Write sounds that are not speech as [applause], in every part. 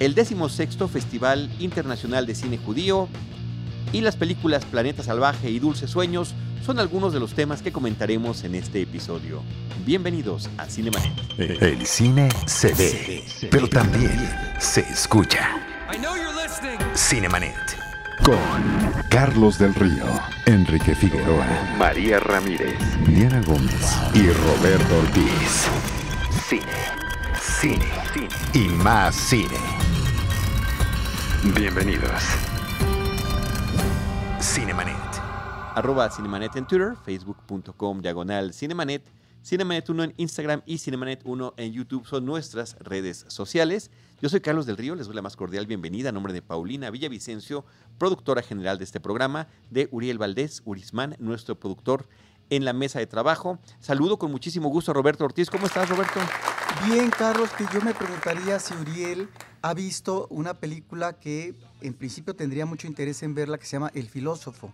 el 16 Festival Internacional de Cine Judío y las películas Planeta Salvaje y Dulces Sueños son algunos de los temas que comentaremos en este episodio. Bienvenidos a Cinemanet. El cine se ve, pero también se escucha. Cinemanet. Con Carlos del Río, Enrique Figueroa, María Ramírez, Diana Gómez y Roberto Ortiz. Cine, cine, cine y más cine. Bienvenidos. Cinemanet. Arroba Cinemanet en Twitter, facebook.com diagonal Cinemanet, Cinemanet 1 en Instagram y Cinemanet 1 en YouTube son nuestras redes sociales. Yo soy Carlos del Río, les doy la más cordial bienvenida a nombre de Paulina Villavicencio, productora general de este programa, de Uriel Valdés, Urismán, nuestro productor en la mesa de trabajo. Saludo con muchísimo gusto a Roberto Ortiz. ¿Cómo estás, Roberto? Bien, Carlos, que yo me preguntaría si Uriel ha visto una película que en principio tendría mucho interés en verla, que se llama El filósofo.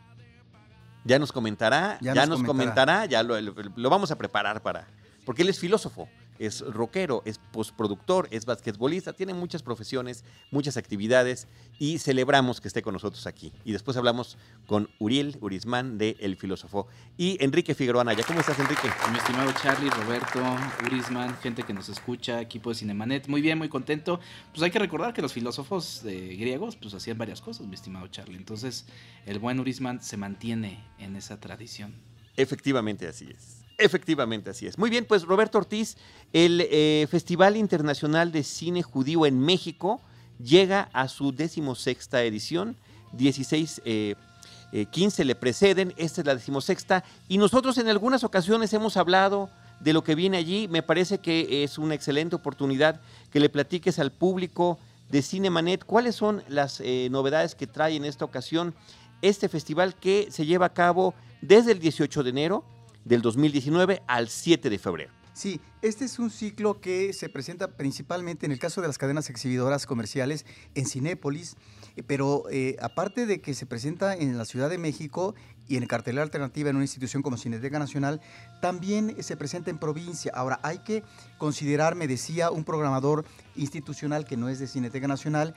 Ya nos comentará, ya, nos, comentará, ya lo, lo, vamos a preparar para... Porque él es filósofo es rockero, es postproductor, es basquetbolista, tiene muchas profesiones, muchas actividades y celebramos que esté con nosotros aquí. Y después hablamos con Uriel Urismán de El Filósofo y Enrique Figueroa Naya. ¿Cómo estás, Enrique? Mi estimado Charlie, Roberto, Urismán, gente que nos escucha, equipo de Cinemanet, muy bien, muy contento. Pues hay que recordar que los filósofos griegos pues hacían varias cosas, mi estimado Charlie. Entonces, el buen Urismán se mantiene en esa tradición. Efectivamente, así es. Efectivamente, así es. Muy bien, pues Roberto Ortiz, el eh, Festival Internacional de Cine Judío en México llega a su decimosexta edición. 16, 15 eh, eh, le preceden, esta es la decimosexta. Y nosotros en algunas ocasiones hemos hablado de lo que viene allí. Me parece que es una excelente oportunidad que le platiques al público de Cinemanet cuáles son las novedades que trae en esta ocasión este festival que se lleva a cabo desde el 18 de enero del 2019 al 7 de febrero. Sí, este es un ciclo que se presenta principalmente en el caso de las cadenas exhibidoras comerciales en Cinépolis, eh, pero eh, aparte de que se presenta en la Ciudad de México y en cartelera alternativa en una institución como Cineteca Nacional, también se presenta en provincia. Ahora, hay que considerar, me decía un programador institucional que no es de Cineteca Nacional,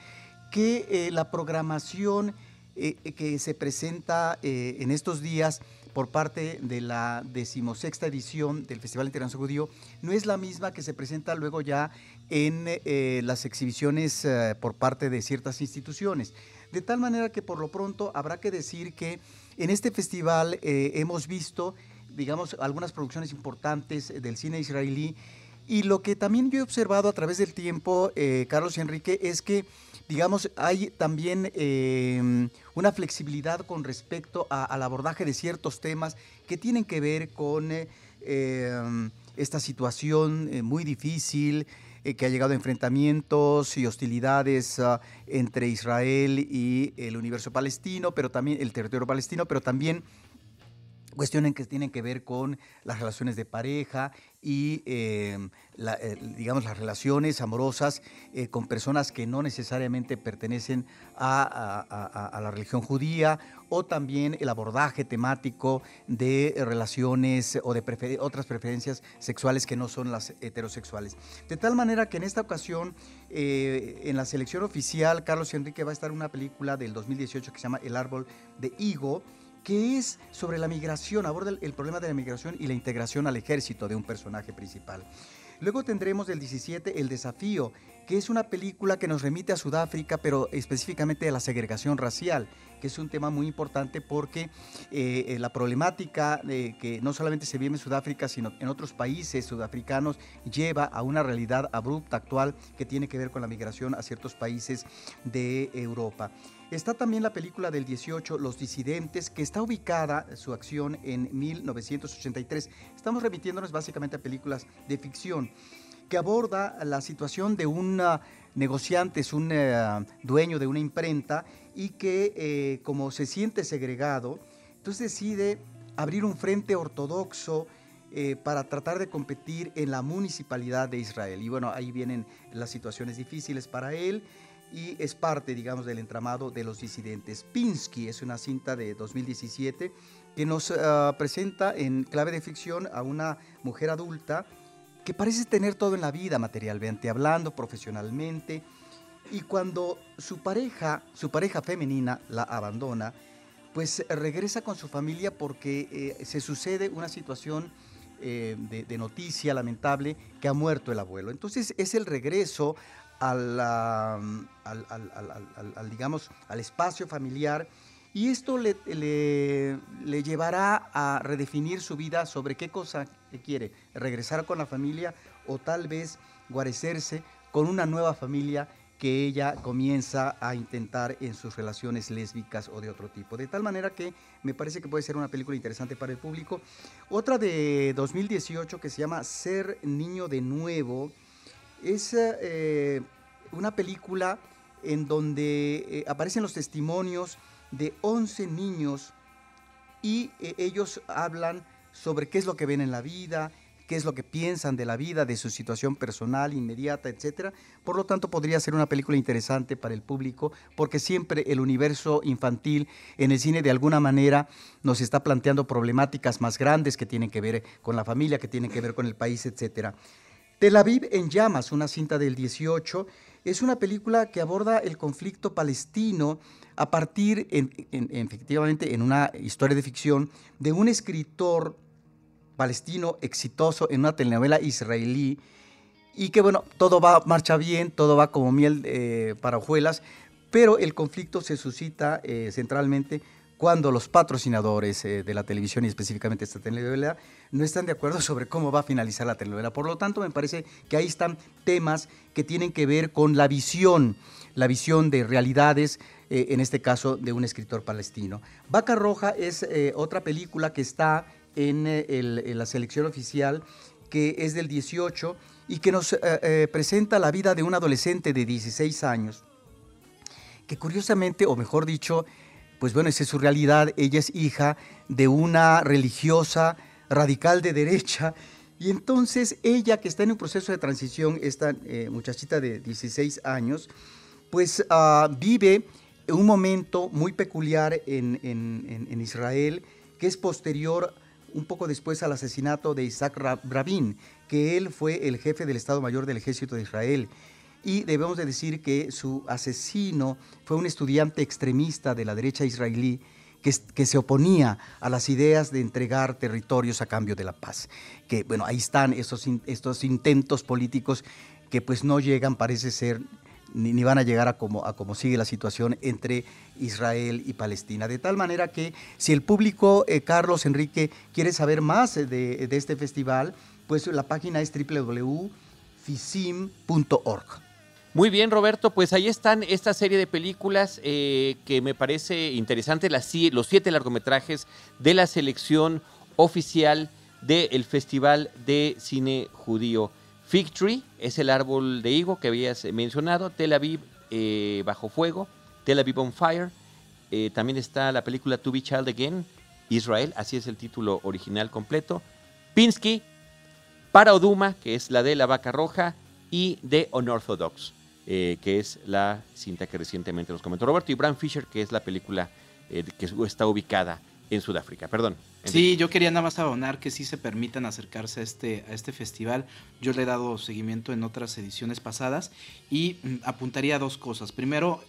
que eh, la programación que se presenta en estos días por parte de la decimosexta edición del Festival Internacional Judío no es la misma que se presenta luego ya en eh, las exhibiciones eh, por parte de ciertas instituciones. De tal manera que por lo pronto habrá que decir que en este festival eh, hemos visto, digamos, algunas producciones importantes del cine israelí y lo que también yo he observado a través del tiempo, Carlos y Enrique, es que digamos, hay también em, una flexibilidad con respecto al abordaje de ciertos temas que tienen que ver con eh, em, esta situación eh, muy difícil eh, que ha llegado a enfrentamientos y hostilidades ah, entre Israel y el universo palestino, pero también el territorio palestino, pero también cuestiones que tienen que ver con las relaciones de pareja y, em, eh, digamos, las relaciones amorosas eh, con personas que no necesariamente pertenecen a, la religión judía, o también el abordaje temático de relaciones o de otras preferencias sexuales que no son las heterosexuales. De tal manera que en esta ocasión, eh, en la selección oficial, Carlos Enrique va a estar en una película del 2018 que se llama El árbol de higo, que es sobre la migración, aborda el, problema de la migración y la integración al ejército de un personaje principal. Luego tendremos del 17 El desafío, que es una película que nos remite a Sudáfrica, pero específicamente a la segregación racial, que es un tema muy importante porque eh, eh, la problemática que no solamente se vive en Sudáfrica, sino en otros países sudafricanos, lleva a una realidad abrupta actual que tiene que ver con la migración a ciertos países de Europa. Está también la película del 18, Los Disidentes, que está ubicada su acción en 1983. Estamos remitiéndonos básicamente a películas de ficción que aborda la situación de un negociante, es un eh, dueño de una imprenta y que eh, como se siente segregado, entonces decide abrir un frente ortodoxo eh, para tratar de competir en la municipalidad de Israel. Y bueno, ahí vienen las situaciones difíciles para él y es parte, digamos, del entramado de los disidentes. Pinsky es una cinta de 2017 que nos ah, presenta en clave de ficción a una mujer adulta que parece tener todo en la vida materialmente hablando, profesionalmente, Y cuando su pareja, su pareja femenina la abandona, pues regresa con su familia porque eh, se sucede una situación eh, de, noticia lamentable que ha muerto el abuelo. Entonces es el regreso al, al, digamos, al espacio familiar y esto le, le, llevará a redefinir su vida sobre qué cosa quiere, regresar con la familia o tal vez guarecerse con una nueva familia que ella comienza a intentar en sus relaciones lésbicas o de otro tipo. De tal manera que me parece que puede ser una película interesante para el público. Otra de 2018 que se llama Ser Niño de Nuevo es eh, una película en donde eh, aparecen los testimonios de 11 niños y eh, ellos hablan sobre qué es lo que ven en la vida, qué es lo que piensan de la vida, de su situación personal, inmediata, etc. Por lo tanto, podría ser una película interesante para el público, porque siempre el universo infantil en el cine de alguna manera nos está planteando problemáticas más grandes que tienen que ver con la familia, que tienen que ver con el país, etc. Tel Aviv en llamas, una cinta del 18, es una película que aborda el conflicto palestino a partir, efectivamente, en una historia de ficción, de un escritor palestino exitoso en una telenovela israelí y que bueno, todo va, marcha bien, todo va como miel eh, para hojuelas, pero el conflicto se suscita eh, centralmente cuando los patrocinadores eh, de la televisión y específicamente esta telenovela no están de acuerdo sobre cómo va a finalizar la telenovela. Por lo tanto, me parece que ahí están temas que tienen que ver con la visión, la visión de realidades, en este caso de un escritor palestino. Vaca Roja es otra película que está en, la selección oficial, que es del 18 y que nos eh, eh, presenta la vida de un adolescente de 16 años, que curiosamente, o mejor dicho, pues bueno, esa es su realidad, ella es hija de una religiosa radical de derecha, y entonces ella que está en un proceso de transición, esta eh, muchachita de 16 años, pues ah, vive un momento muy peculiar en, en Israel, que es posterior un poco después al asesinato de Isaac Rabin, que él fue el jefe del Estado Mayor del Ejército de Israel. Y debemos de decir que su asesino fue un estudiante extremista de la derecha israelí que, que, se oponía a las ideas de entregar territorios a cambio de la paz. Que bueno, ahí están estos intentos políticos que pues no llegan, parece ser, ni, van a llegar a como, a como sigue la situación entre Israel y Palestina. De tal manera que si el público, eh, Carlos Enrique, quiere saber más de, de, este festival, pues la página es www.fisim.org. Muy bien, Roberto, pues ahí están esta serie de películas eh, que me parece interesante, las, los siete largometrajes de la selección oficial del Festival de Cine Judío. Fig Tree es el árbol de higo que habías mencionado, Tel Aviv eh, bajo fuego, Tel Aviv on Fire. Eh, también está la película To Be Child Again, Israel, así es el título original completo. Pinsky, Para Oduma, que es la de la vaca roja, y The Unorthodox, eh, que es la cinta que recientemente nos comentó Roberto, y Bram Fisher, que es la película que está ubicada en Sudáfrica. Perdón. Sí, yo quería nada más abonar que sí se permitan acercarse a este, a este festival. Yo le he dado seguimiento en otras ediciones pasadas y mm, apuntaría a dos cosas. Primero,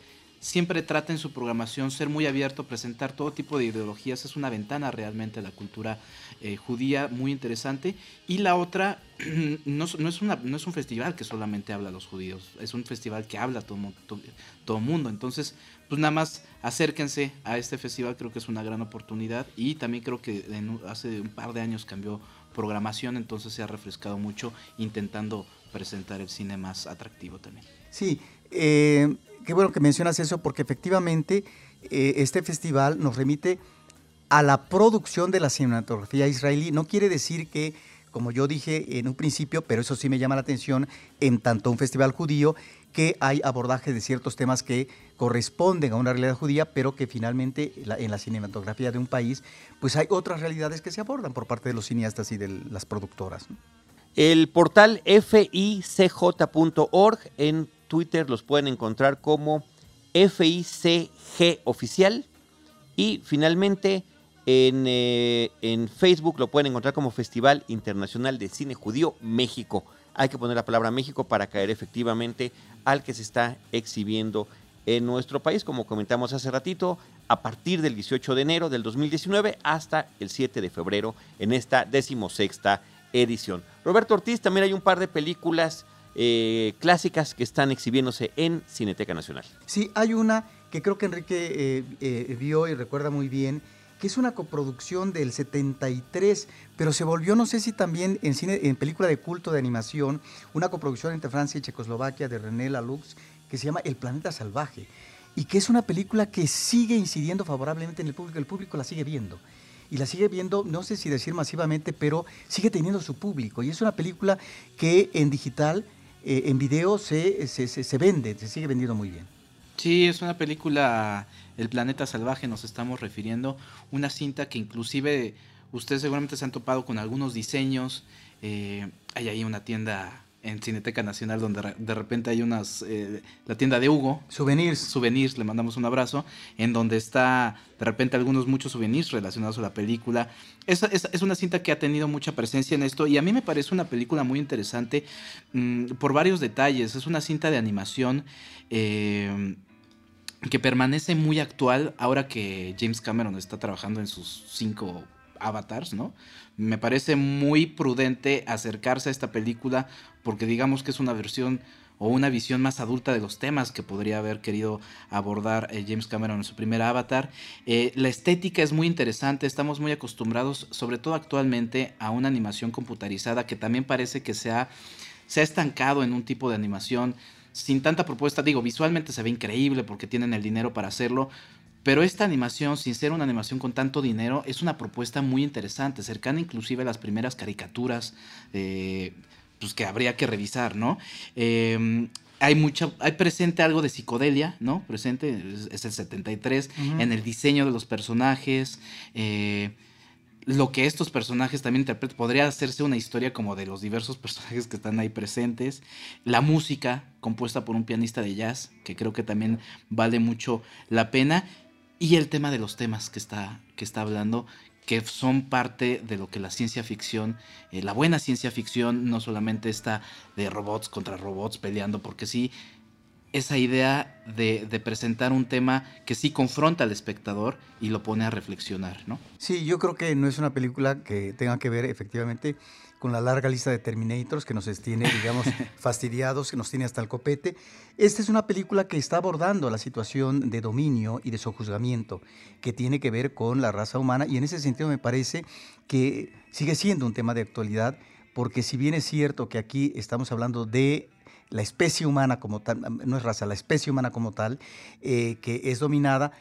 siempre trata en su programación ser muy abierto, presentar todo tipo de ideologías. Es una ventana realmente a la cultura eh, judía muy interesante. Y la otra, [clears throat] no, es una, no es un festival que solamente habla a los judíos, es un festival que habla a todo, todo, todo mundo. Entonces, pues nada más acérquense a este festival, creo que es una gran oportunidad y también creo que hace un par de años cambió programación, entonces se ha refrescado mucho intentando presentar el cine más atractivo también. Sí, eh, qué bueno que mencionas eso porque efectivamente eh, este festival nos remite a la producción de la cinematografía israelí. No quiere decir que como yo dije en un principio, pero eso sí me llama la atención, en tanto un festival judío, que hay abordaje de ciertos temas que corresponden a una realidad judía, pero que finalmente en la cinematografía de un país, pues hay otras realidades que se abordan por parte de los cineastas y de las productoras. El portal ficj.org en Twitter los pueden encontrar como FICG oficial y finalmente en, eh, en, Facebook lo pueden encontrar como Festival Internacional de Cine Judío México. hay que poner la palabra México para caer efectivamente al que se está exhibiendo en nuestro país, como comentamos hace ratito, a partir del 18 de enero del 2019 hasta el 7 de febrero en esta decimosexta edición. Roberto Ortiz, también hay un par de películas eh, clásicas que están exhibiéndose en Cineteca Nacional. Sí, hay una que creo que Enrique eh, eh, vio y recuerda muy bien, que es una coproducción del 73, pero se volvió, no sé si también en cine, en película de culto de animación, una coproducción entre Francia y Checoslovaquia de René Laloux, que se llama El Planeta Salvaje, y que es una película que sigue incidiendo favorablemente en el público, el público la sigue viendo y la sigue viendo, no sé si decir masivamente, pero sigue teniendo su público. Y es una película que en digital eh, en video se, se, vende, se sigue vendiendo muy bien. Sí, es una película, El planeta salvaje nos estamos refiriendo, una cinta que inclusive ustedes seguramente se han topado con algunos diseños, eh, hay ahí una tienda en Cineteca Nacional, donde de repente hay unas, eh, la tienda de Hugo. Souvenirs. Souvenirs, le mandamos un abrazo, en donde está de repente algunos muchos souvenirs relacionados a la película. Es, es, una cinta que ha tenido mucha presencia en esto y a mí me parece una película muy interesante mm, por varios detalles. Es una cinta de animación. Eh, que permanece muy actual ahora que James Cameron está trabajando en sus cinco avatars, ¿no? Me parece muy prudente acercarse a esta película porque digamos que es una versión o una visión más adulta de los temas que podría haber querido abordar eh, James Cameron en su primer avatar. Eh, la estética es muy interesante, estamos muy acostumbrados, sobre todo actualmente, a una animación computarizada que también parece que se ha, se ha estancado en un tipo de animación sin tanta propuesta. Digo, visualmente se ve increíble porque tienen el dinero para hacerlo, pero esta animación, sin ser una animación con tanto dinero, es una propuesta muy interesante, cercana inclusive a las primeras caricaturas eh, pues que habría que revisar, ¿no? Em, hay mucha, hay presente algo de psicodelia, ¿no? Presente, es, el 73, en el diseño de los personajes, eh, lo que estos personajes también interpretan, podría hacerse una historia como de los diversos personajes que están ahí presentes, la música compuesta por un pianista de jazz, que creo que también vale mucho la pena, y el tema de los temas que está, que está hablando, que son parte de lo que la ciencia ficción, eh, la buena ciencia ficción, no solamente está de robots contra robots peleando, porque sí, esa idea de, de, presentar un tema que sí confronta al espectador y lo pone a reflexionar, ¿no? Sí, yo creo que no es una película que tenga que ver efectivamente con la larga lista de Terminators que nos tiene, digamos, [laughs] fastidiados, que nos tiene hasta el copete. Esta es una película que está abordando la situación de dominio y de sojuzgamiento que tiene que ver con la raza humana y en ese sentido me parece que sigue siendo un tema de actualidad porque si bien es cierto que aquí estamos hablando de la especie humana como tal, no es raza, la especie humana como tal, eh, que es dominada,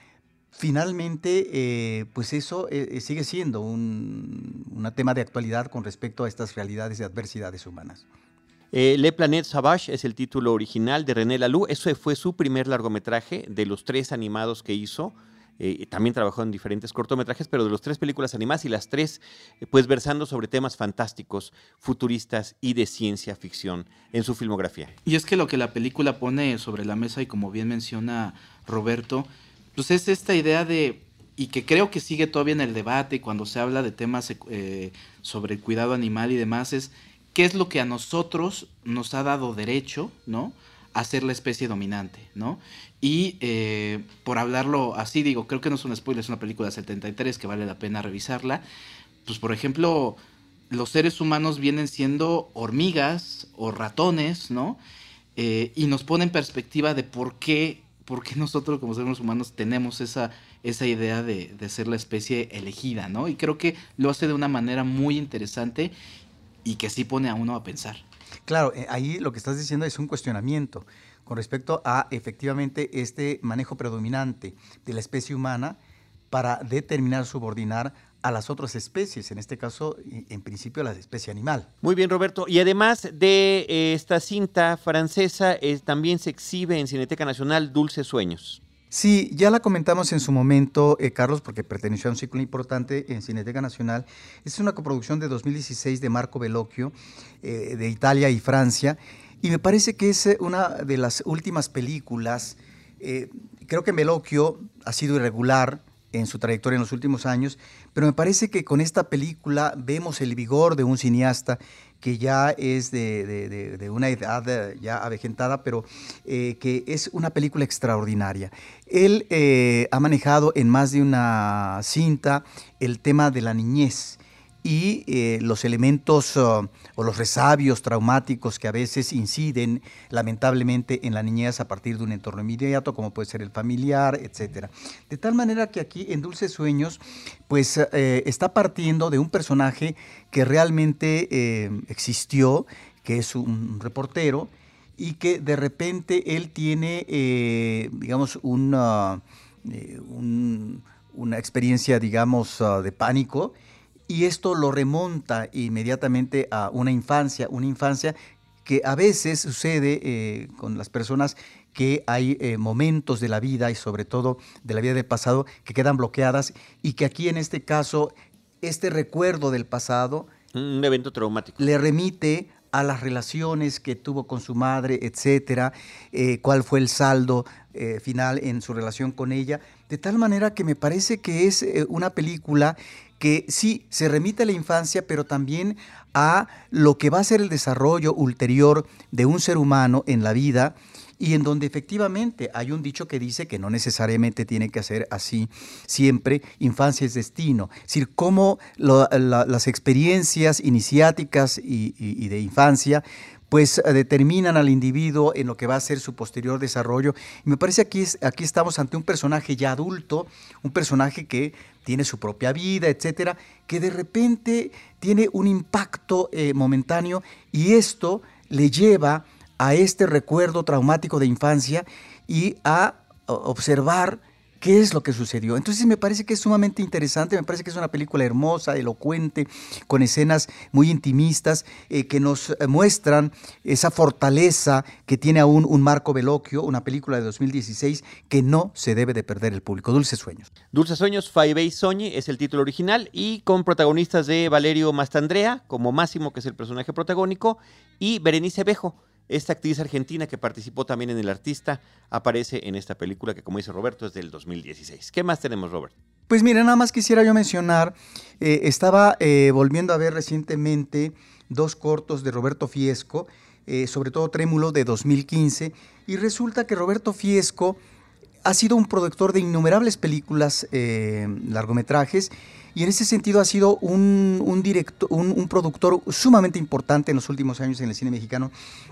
finalmente, eh, pues eso eh, sigue siendo un, tema de actualidad con respecto a estas realidades y adversidades humanas. Le Planète Sauvage es el título original de René Laloux. Eso fue su primer largometraje de los tres animados que hizo. también trabajó en diferentes cortometrajes, pero de las tres películas animadas y las tres, pues versando sobre temas fantásticos, futuristas y de ciencia ficción en su filmografía. Y es que lo que la película pone sobre la mesa, y como bien menciona Roberto, pues es esta idea de, y que creo que sigue todavía en el debate cuando se habla de temas eh, sobre el cuidado animal y demás, es qué es lo que a nosotros nos ha dado derecho, ¿no? A ser la especie dominante, ¿no? Y eh, por hablarlo así, digo, creo que no es un spoiler, es una película de 73 que vale la pena revisarla. Pues, por ejemplo, los seres humanos vienen siendo hormigas o ratones, ¿no? Eh, y nos pone en perspectiva de por qué por qué nosotros como seres humanos tenemos esa, esa idea de, ser la especie elegida, ¿no? Y creo que lo hace de una manera muy interesante y que sí pone a uno a pensar. Claro, eh, ahí lo que estás diciendo es un cuestionamiento con respecto a efectivamente este manejo predominante de la especie humana para determinar, subordinar a las otras especies, en este caso, en principio, a la especie animal. Muy bien, Roberto. Y además de eh, esta cinta francesa, también se exhibe en Cineteca Nacional Dulces Sueños. Sí, ya la comentamos en su momento, eh, Carlos, porque perteneció a un ciclo importante en Cineteca Nacional. Es una coproducción de 2016 de Marco Bellocchio, eh, de Italia y Francia, y me parece que es una de las últimas películas. creo que Bellocchio ha sido irregular, en su trayectoria en los últimos años, pero me parece que con esta película vemos el vigor de un cineasta que ya es de, una edad eh, ya avejentada, pero eh, que es una película extraordinaria. Él eh, ha manejado en más de una cinta el tema de la niñez y eh, los elementos uh, o los resabios traumáticos que a veces inciden lamentablemente en la niñez a partir de un entorno inmediato, como puede ser el familiar, etc. De tal manera que aquí en Dulces Sueños, pues eh, está partiendo de un personaje que realmente eh, existió, que es un reportero, y que de repente él tiene, digamos, una, una experiencia, digamos, uh, de pánico, y esto lo remonta inmediatamente a una infancia, una infancia que a veces sucede eh, con las personas que hay eh, momentos de la vida y sobre todo de la vida del pasado que quedan bloqueadas y que aquí en este caso este recuerdo del pasado un evento traumático. le remite a las relaciones que tuvo con su madre, etcétera, eh, cuál fue el saldo final en su relación con ella, de tal manera que me parece que es una película que sí se remite a la infancia, pero también a lo que va a ser el desarrollo ulterior de un ser humano en la vida y en donde efectivamente hay un dicho que dice que no necesariamente tiene que ser así siempre, infancia es destino. Es decir, cómo las experiencias iniciáticas y, de infancia pues determinan al individuo en lo que va a ser su posterior desarrollo. Y me parece aquí, aquí estamos ante un personaje ya adulto, un personaje que tiene su propia vida, etcétera, que de repente tiene un impacto eh, momentáneo y esto le lleva a este recuerdo traumático de infancia y a observar qué es lo que sucedió. Entonces me parece que es sumamente interesante, me parece que es una película hermosa, elocuente, con escenas muy intimistas eh, que nos eh, muestran esa fortaleza que tiene aún un Marco Veloquio, una película de 2016 que no se debe de perder el público. Dulces Sueños. Dulces Sueños, Five Soñi es el título original y con protagonistas de Valerio Mastandrea como Máximo, que es el personaje protagónico, y Berenice Bejo esta actriz argentina que participó también en El Artista aparece en esta película que, como dice Roberto, es del 2016. ¿Qué más tenemos, Robert? Pues mira, nada más quisiera yo mencionar, eh, estaba eh, volviendo a ver recientemente dos cortos de Roberto Fiesco, eh, sobre todo Trémulo de 2015, y resulta que Roberto Fiesco ha sido un productor de innumerables películas, largometrajes, y en ese sentido ha sido un, un, productor sumamente importante en los últimos años en el cine mexicano,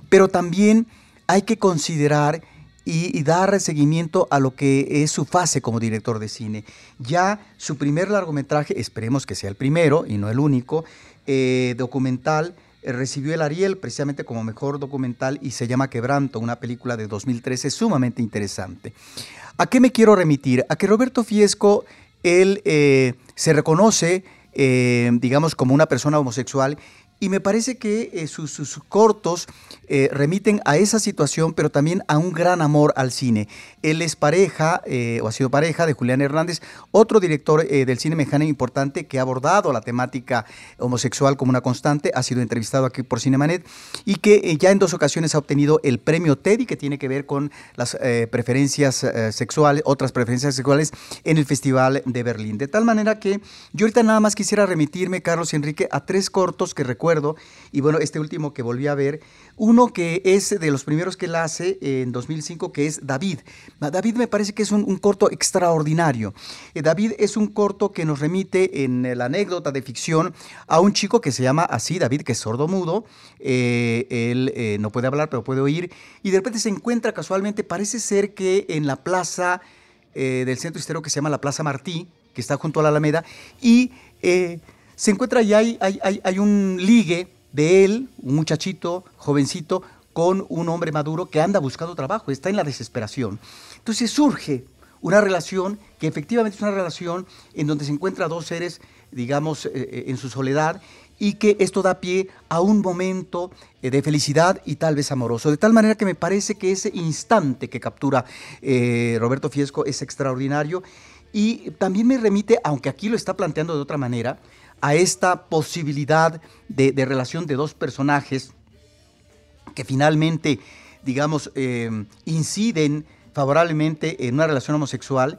pero también hay que considerar y, dar seguimiento a lo que es su fase como director de cine. Ya su primer largometraje, esperemos que sea el primero y no el único, eh, documental, eh, recibió el Ariel precisamente como mejor documental y se llama Quebranto, una película de 2013 sumamente interesante. ¿A qué me quiero remitir? A que Roberto Fiesco él eh, se reconoce, eh, digamos, como una persona homosexual y me parece que eh, sus, cortos eh, remiten a esa situación, pero también a un gran amor al cine. Él es pareja, eh, o ha sido pareja de Julián Hernández, otro director del cine mexicano importante que ha abordado la temática homosexual como una constante, ha sido entrevistado aquí por Cinemanet y que ya en dos ocasiones ha obtenido el premio Teddy, que tiene que ver con las preferencias sexuales, otras preferencias sexuales en el Festival de Berlín. De tal manera que yo ahorita nada más quisiera remitirme, Carlos Enrique, a tres cortos que recuerdo y bueno, este último que volví a ver, uno que es de los primeros que él hace en 2005, que es David. David me parece que es un, corto extraordinario. Eh, David es un corto que nos remite en la anécdota de ficción a un chico que se llama así, David, que es sordo-mudo. Eh, él eh, no puede hablar, pero puede oír. Y de repente se encuentra casualmente, parece ser que en la plaza del centro histórico que se llama la Plaza Martí, que está junto a la Alameda, y se encuentra y hay, hay, un ligue de él, un muchachito, jovencito, con un hombre maduro que anda buscando trabajo, está en la desesperación. Entonces surge una relación que efectivamente es una relación en donde se encuentran dos seres, digamos, eh, eh, en su soledad y que esto da pie a un momento eh, de felicidad y tal vez amoroso. De tal manera que me parece que ese instante que captura Roberto Fiesco es extraordinario y también me remite, aunque aquí lo está planteando de otra manera, a esta posibilidad de, relación de dos personajes que finalmente, digamos, eh, inciden favorablemente en una relación homosexual,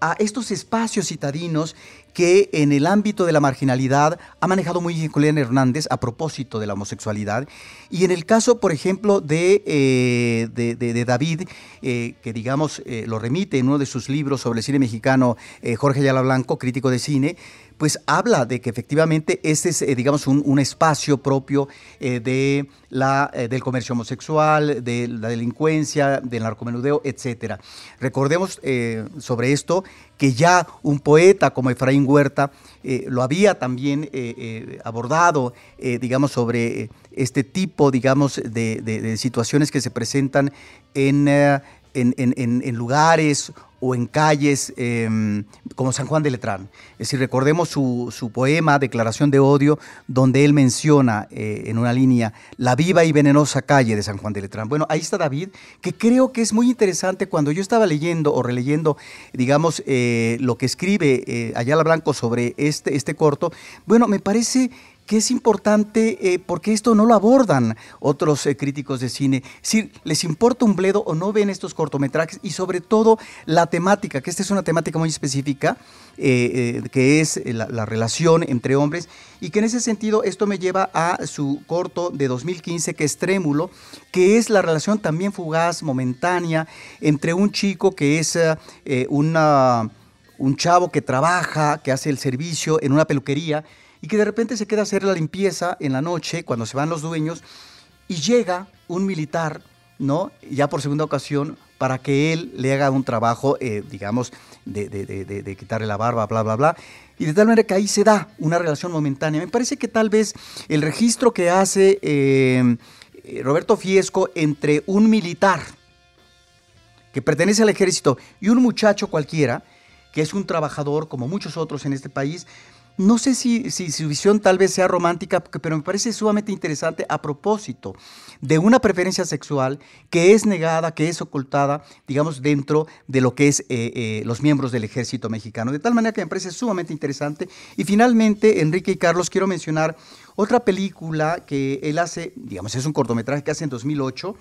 a estos espacios citadinos que en el ámbito de la marginalidad ha manejado muy bien Julián Hernández a propósito de la homosexualidad. Y en el caso, por ejemplo, de, eh, David, eh, que digamos lo remite en uno de sus libros sobre el cine mexicano, Jorge Ayala Blanco, crítico de cine, pues habla de que efectivamente este es, eh, digamos, un, espacio propio eh, de la, eh, del comercio homosexual, de la delincuencia, del narcomenudeo, etc. Recordemos sobre esto que ya un poeta como Efraín Huerta lo había también abordado, digamos, sobre este tipo, digamos, de, situaciones que se presentan en, en, lugares o en calles em, como San Juan de Letrán. Es decir, recordemos su, poema Declaración de Odio, donde él menciona eh, en una línea la viva y venenosa calle de San Juan de Letrán. Bueno, ahí está David, que creo que es muy interesante cuando yo estaba leyendo o releyendo, digamos, eh, lo que escribe eh, Ayala Blanco sobre este, este corto. Bueno, me parece que es importante eh, porque esto no lo abordan otros eh, críticos de cine. Si les importa un bledo o no ven estos cortometrajes y sobre todo la temática, que esta es una temática muy específica, eh, que es la, la, relación entre hombres y que en ese sentido esto me lleva a su corto de 2015 que es Trémulo, que es la relación también fugaz, momentánea, entre un chico que es una, un chavo que trabaja, que hace el servicio en una peluquería, y que de repente se queda a hacer la limpieza en la noche cuando se van los dueños y llega un militar, ¿no? Ya por segunda ocasión para que él le haga un trabajo, eh, digamos, de, quitarle la barba, bla, bla, bla. Y de tal manera que ahí se da una relación momentánea. Me parece que tal vez el registro que hace eh, Roberto Fiesco entre un militar que pertenece al ejército y un muchacho cualquiera, que es un trabajador como muchos otros en este país, no sé si, su visión tal vez sea romántica, pero me parece sumamente interesante a propósito de una preferencia sexual que es negada, que es ocultada, digamos, dentro de lo que es eh, eh, los miembros del ejército mexicano. De tal manera que me parece sumamente interesante. Y finalmente, Enrique y Carlos, quiero mencionar otra película que él hace, digamos, es un cortometraje que hace en 2008,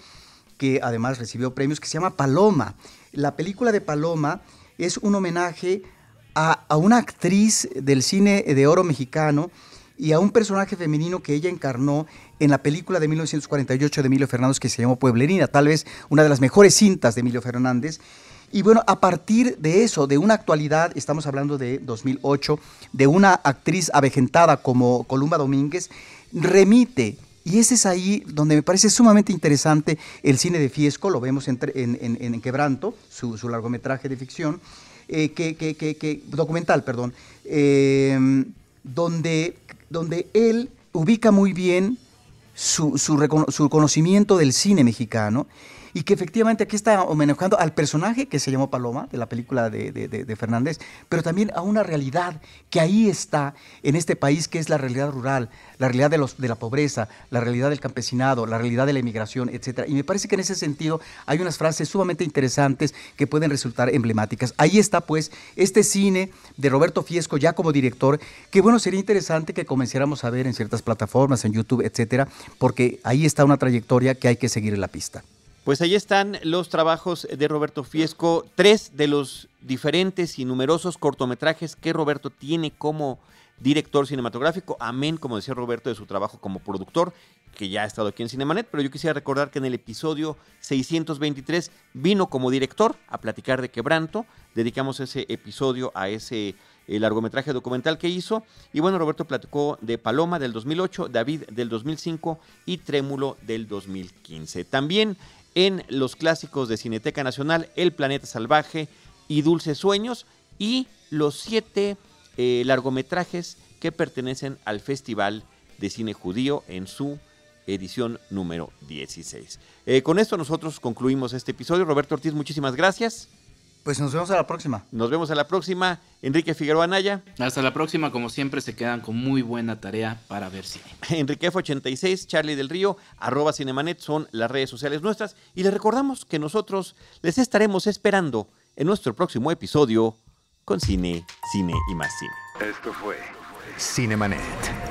que además recibió premios, que se llama Paloma. La película de Paloma es un homenaje a, una actriz del cine de oro mexicano y a un personaje femenino que ella encarnó en la película de 1948 de Emilio Fernández que se llamó Pueblerina, tal vez una de las mejores cintas de Emilio Fernández. Y bueno, a partir de eso, de una actualidad, estamos hablando de 2008, de una actriz avejentada como Columba Domínguez, remite y ese es ahí donde me parece sumamente interesante el cine de Fiesco, lo vemos en, en, Quebranto, su, su, largometraje de ficción, eh, que, documental, perdón, em, donde, donde él ubica muy bien su, su, conocimiento del cine mexicano y que efectivamente aquí está homenajeando al personaje que se llamó Paloma, de la película de, Fernández, pero también a una realidad que ahí está en este país, que es la realidad rural, la realidad de, los, de la pobreza, la realidad del campesinado, la realidad de la inmigración, etc. Y me parece que en ese sentido hay unas frases sumamente interesantes que pueden resultar emblemáticas. Ahí está pues este cine de Roberto Fiesco ya como director, que bueno, sería interesante que comenzáramos a ver en ciertas plataformas, en YouTube, etcétera, porque ahí está una trayectoria que hay que seguir en la pista. Pues ahí están los trabajos de Roberto Fiesco, tres de los diferentes y numerosos cortometrajes que Roberto tiene como director cinematográfico, amén, como decía Roberto, de su trabajo como productor, que ya ha estado aquí en Cinemanet, pero yo quisiera recordar que en el episodio 623 vino como director a platicar de Quebranto, dedicamos ese episodio a ese eh, largometraje documental que hizo, y bueno, Roberto platicó de Paloma del 2008, David del 2005 y Trémulo del 2015. También en los clásicos de Cineteca Nacional, El Planeta Salvaje y Dulces Sueños, y los siete eh, largometrajes que pertenecen al Festival de Cine Judío en su edición número 16. Eh, con esto nosotros concluimos este episodio. Roberto Ortiz, muchísimas gracias. Pues nos vemos a la próxima. Nos vemos a la próxima. Enrique Figueroa Naya. Hasta la próxima, como siempre, se quedan con muy buena tarea para ver cine. [laughs] Enrique F86, Charlie del Río, arroba Cinemanet son las redes sociales nuestras. Y les recordamos que nosotros les estaremos esperando en nuestro próximo episodio con Cine, Cine y más Cine. Esto fue Cinemanet.